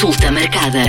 Consulta marcada.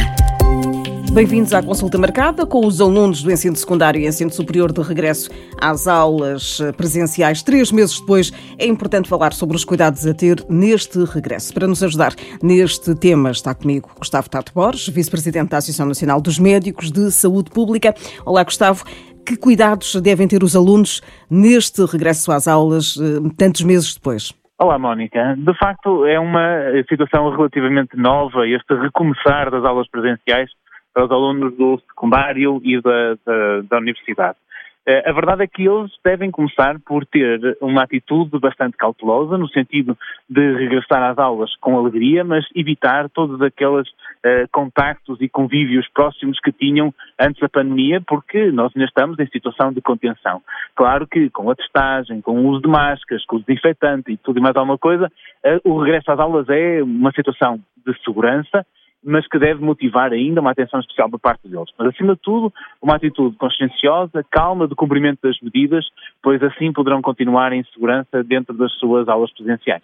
Bem-vindos à consulta marcada com os alunos do ensino secundário e ensino superior de regresso às aulas presenciais três meses depois. É importante falar sobre os cuidados a ter neste regresso. Para nos ajudar neste tema está comigo Gustavo Tato Borges, vice-presidente da Associação Nacional dos Médicos de Saúde Pública. Olá, Gustavo. Que cuidados devem ter os alunos neste regresso às aulas eh, tantos meses depois? Olá, Mónica. De facto, é uma situação relativamente nova este recomeçar das aulas presenciais para os alunos do secundário e da, da, da universidade. Eh, a verdade é que eles devem começar por ter uma atitude bastante cautelosa, no sentido de regressar às aulas com alegria, mas evitar todos aqueles uh, contactos e convívios próximos que tinham antes da pandemia, porque nós ainda estamos em situação de contenção. Claro que com a testagem, com o uso de máscaras, com o desinfetante e tudo e mais alguma coisa, uh, o regresso às aulas é uma situação de segurança mas que deve motivar ainda uma atenção especial por parte deles. Mas, acima de tudo, uma atitude conscienciosa, calma, de cumprimento das medidas, pois assim poderão continuar em segurança dentro das suas aulas presenciais.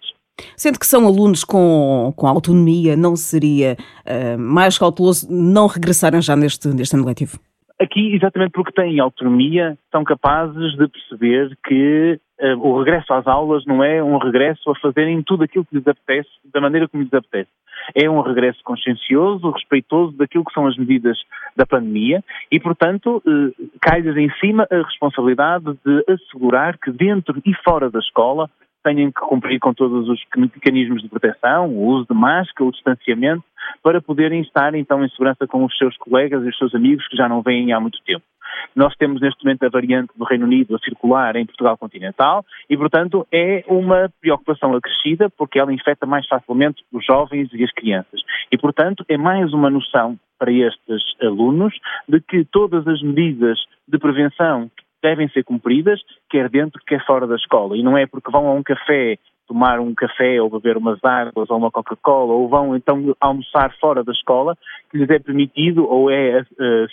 Sendo que são alunos com, com autonomia, não seria uh, mais cauteloso não regressarem já neste, neste ano letivo? Aqui, exatamente porque têm autonomia, são capazes de perceber que uh, o regresso às aulas não é um regresso a fazerem tudo aquilo que lhes apetece, da maneira como lhes apetece é um regresso consciencioso, respeitoso daquilo que são as medidas da pandemia e, portanto, eh, cai-lhes em cima a responsabilidade de assegurar que dentro e fora da escola tenham que cumprir com todos os mecanismos de proteção, o uso de máscara, o distanciamento, para poderem estar então em segurança com os seus colegas e os seus amigos que já não vêm há muito tempo. Nós temos neste momento a variante do Reino Unido a circular em Portugal continental e, portanto, é uma preocupação acrescida porque ela infecta mais facilmente os jovens e as crianças. E, portanto, é mais uma noção para estes alunos de que todas as medidas de prevenção devem ser cumpridas, quer dentro, quer fora da escola. E não é porque vão a um café tomar um café ou beber umas águas ou uma Coca-Cola ou vão então almoçar fora da escola, que lhes é permitido ou é uh,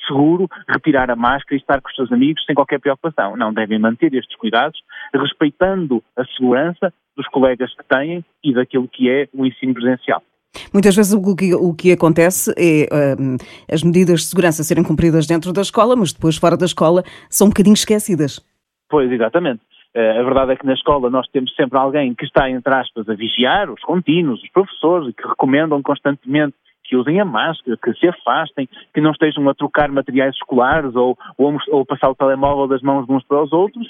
seguro retirar a máscara e estar com os seus amigos sem qualquer preocupação. Não, devem manter estes cuidados, respeitando a segurança dos colegas que têm e daquilo que é o ensino presencial. Muitas vezes o que, o que acontece é uh, as medidas de segurança serem cumpridas dentro da escola, mas depois fora da escola são um bocadinho esquecidas. Pois, exatamente. Uh, a verdade é que na escola nós temos sempre alguém que está, entre aspas, a vigiar, os contínuos, os professores, e que recomendam constantemente que usem a máscara, que se afastem, que não estejam a trocar materiais escolares ou, ou, ou passar o telemóvel das mãos de uns para os outros,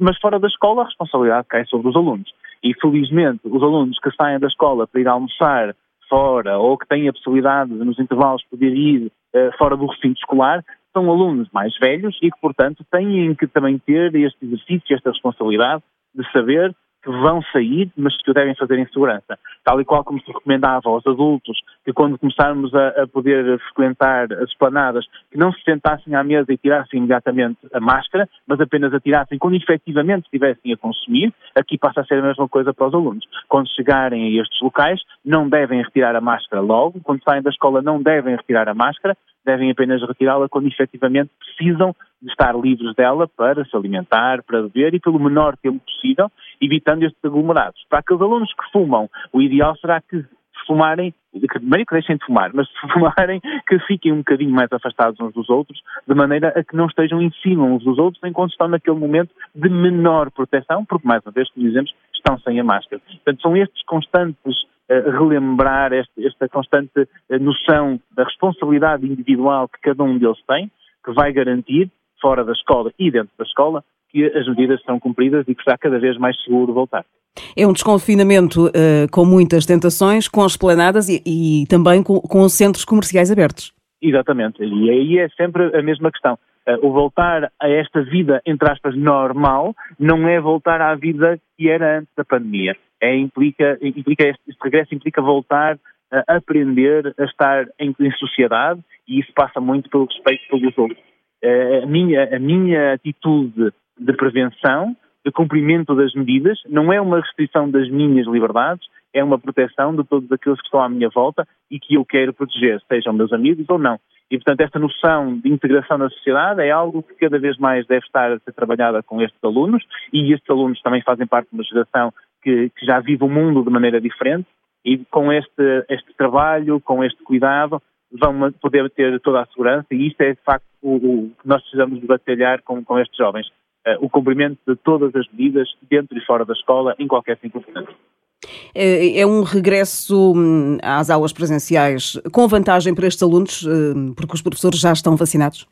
mas fora da escola a responsabilidade cai sobre os alunos. E felizmente os alunos que saem da escola para ir almoçar fora ou que têm a possibilidade de nos intervalos poder ir uh, fora do recinto escolar, são alunos mais velhos e que, portanto, têm que também ter este exercício, esta responsabilidade de saber que vão sair, mas que o devem fazer em segurança. Tal e qual como se recomendava aos adultos que quando começarmos a, a, poder frequentar as esplanadas, que não se sentassem à mesa e tirassem imediatamente a máscara, mas apenas a tirassem quando efetivamente estivessem a consumir, aqui passa a ser a mesma coisa para os alunos. Quando chegarem a estes locais, não devem retirar a máscara logo, quando saem da escola não devem retirar a máscara, devem apenas retirá-la quando efetivamente precisam de estar livres dela para se alimentar, para beber e pelo menor tempo possível, evitando estes aglomerados. Para aqueles alunos que fumam, o ideal será que fumarem, primeiro que deixem de fumar, mas se fumarem, que fiquem um bocadinho mais afastados uns dos outros, de maneira a que não estejam em cima uns dos outros enquanto estão naquele momento de menor proteção, porque mais uma vez, como dizemos, estão sem a máscara. Portanto, são estes constantes uh, relembrar, este, esta constante uh, noção da responsabilidade individual que cada um deles tem, que vai garantir fora da escola e dentro da escola, que as medidas são cumpridas e que será cada vez mais seguro voltar. É um desconfinamento uh, com muitas tentações, com esplanadas e, e também com, com centros comerciais abertos. Exatamente, e aí é sempre a mesma questão. Uh, o voltar a esta vida, entre aspas, normal, não é voltar à vida que era antes da pandemia. É, implica, implica este, este regresso implica voltar a aprender a estar em, em sociedade e isso passa muito pelo respeito pelos outros. Eh, a minha, a minha atitude de prevenção, de cumprimento das medidas, não é uma restrição das minhas liberdades, é uma proteção de todos aqueles que estão à minha volta e que eu quero proteger, sejam meus amigos ou não. E, portanto, esta noção de integração na sociedade é algo que cada vez mais deve estar a ser trabalhada com estes alunos, e estes alunos também fazem parte de uma geração que, que já vive o mundo de maneira diferente, E com este, este trabalho, com este cuidado, vão poder ter toda a segurança e isto é de facto o, o que nós precisamos de batalhar com, com estes jovens. Uh, o cumprimento de todas as medidas dentro e fora da escola em qualquer circunstância. É, é um regresso hum, às aulas presenciais com vantagem para estes alunos, hum, porque os professores já estão vacinados?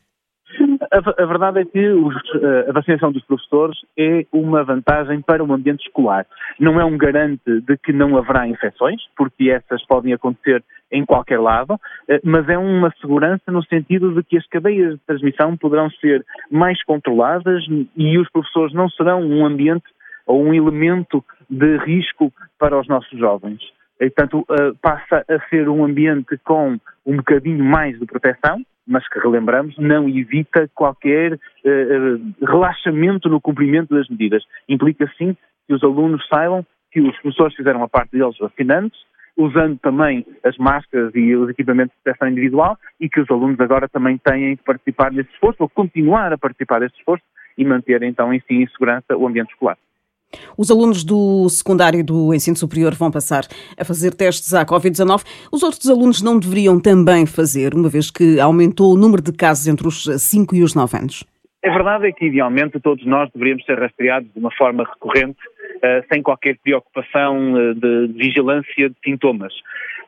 A, a verdade é que os, eh, a vacinação dos professores é uma vantagem para o ambiente escolar. Não é um garante de que não haverá infecções, porque essas podem acontecer em qualquer lado, eh, mas é uma segurança no sentido de que as cadeias de transmissão poderão ser mais controladas e os professores não serão um ambiente ou um elemento de risco para os nossos jovens. E, portanto, eh, passa a ser um ambiente com um bocadinho mais de proteção, mas que, relembramos, não evita qualquer uh, relaxamento no cumprimento das medidas. Implica, sim, que os alunos saibam que os professores fizeram a parte deles vacinantes, usando também as máscaras e os equipamentos de proteção individual e que os alunos agora também têm que participar nesse esforço ou continuar a participar desse esforço e manter então em si em segurança o ambiente escolar. Os alunos do secundário e do ensino superior vão passar a fazer testes à Covid-19. Os outros alunos não deveriam também fazer, uma vez que aumentou o número de casos entre os 5 e os 9 anos? A verdade é que, idealmente, todos nós deveríamos ser rastreados de uma forma recorrente, uh, sem qualquer preocupação uh, de vigilância de sintomas.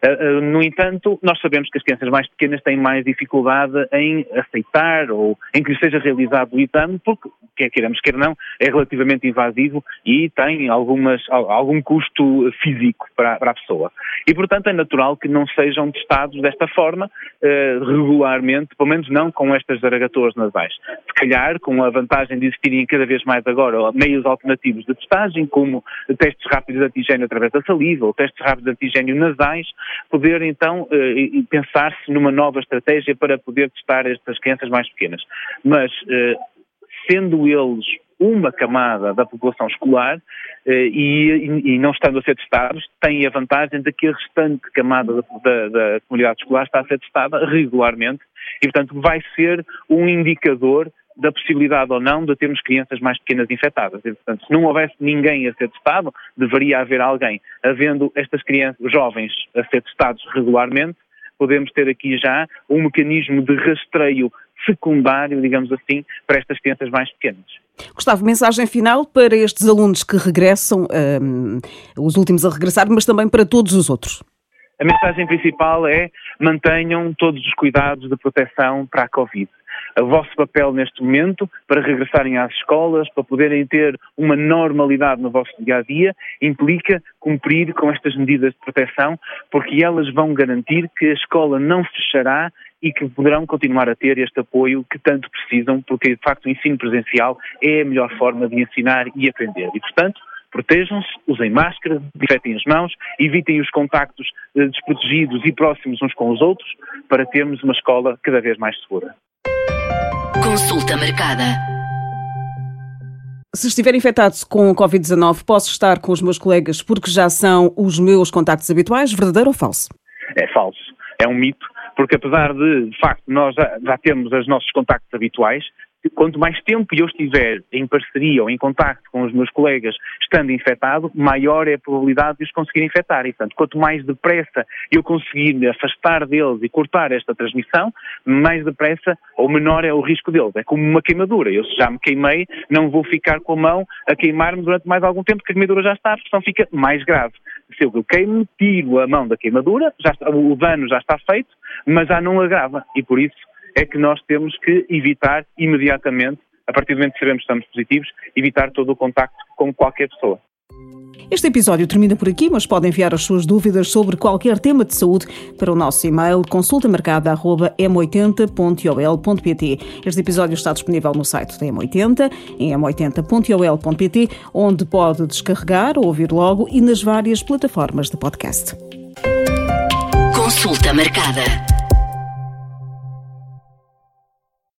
Uh, no entanto, nós sabemos que as crianças mais pequenas têm mais dificuldade em aceitar ou em que lhes seja realizado o exame, porque quer queiramos, quer não, é relativamente invasivo e tem algumas, algum custo físico para, para a pessoa. E, portanto, é natural que não sejam testados desta forma eh, regularmente, pelo menos não com estas zaragatoas nasais. Se calhar, com a vantagem de existirem cada vez mais agora meios alternativos de testagem, como testes rápidos de antigênio através da saliva ou testes rápidos de antigênio nasais, poder então eh, pensar-se numa nova estratégia para poder testar estas crianças mais pequenas. Mas eh, sendo eles uma camada da população escolar eh, e, e, não estando a ser testados, têm a vantagem de que a restante camada da, da, da, comunidade escolar está a ser testada regularmente e, portanto, vai ser um indicador da possibilidade ou não de termos crianças mais pequenas infectadas. E, portanto, se não houvesse ninguém a ser testado, deveria haver alguém. Havendo estas crianças, jovens, a ser testados regularmente, podemos ter aqui já um mecanismo de rastreio secundário, digamos assim, para estas crianças mais pequenas. Gustavo, mensagem final para estes alunos que regressam, um, os últimos a regressar, mas também para todos os outros. A mensagem principal é mantenham todos os cuidados de proteção para a Covid o vosso papel neste momento para regressarem às escolas, para poderem ter uma normalidade no vosso dia a dia, implica cumprir com estas medidas de proteção, porque elas vão garantir que a escola não fechará e que poderão continuar a ter este apoio que tanto precisam, porque de facto o ensino presencial é a melhor forma de ensinar e aprender. E, portanto, protejam-se, usem máscara, desinfetem as mãos, evitem os contactos eh, desprotegidos e próximos uns com os outros, para termos uma escola cada vez mais segura. Consulta marcada. Se estiver infectado com Covid-19, posso estar com os meus colegas porque já são os meus contactos habituais, verdadeiro ou falso? É falso. É um mito, porque apesar de, de facto, nós já, já temos os nossos contactos habituais, quanto mais tempo eu estiver em parceria ou em contacto com os meus colegas estando infectado, maior é a probabilidade de os conseguir infectar. E, portanto, quanto mais depressa eu conseguir me afastar deles e cortar esta transmissão, mais depressa ou menor é o risco deles. É como uma queimadura. Eu se já me queimei, não vou ficar com a mão a queimar-me durante mais algum tempo, porque a queimadura já está, a pressão fica mais grave. Se eu queimo, tiro a mão da queimadura, já o dano já está feito, mas já não agrava. E por isso é que nós temos que evitar imediatamente, a partir do momento que sabemos que estamos positivos, evitar todo o contacto com qualquer pessoa. Este episódio termina por aqui, mas pode enviar as suas dúvidas sobre qualquer tema de saúde para o nosso e-mail consultamarcada.m80.ol.pt. Este episódio está disponível no site da M80, em m80.ol.pt, onde pode descarregar ou ouvir logo e nas várias plataformas de podcast. Consulta marcada.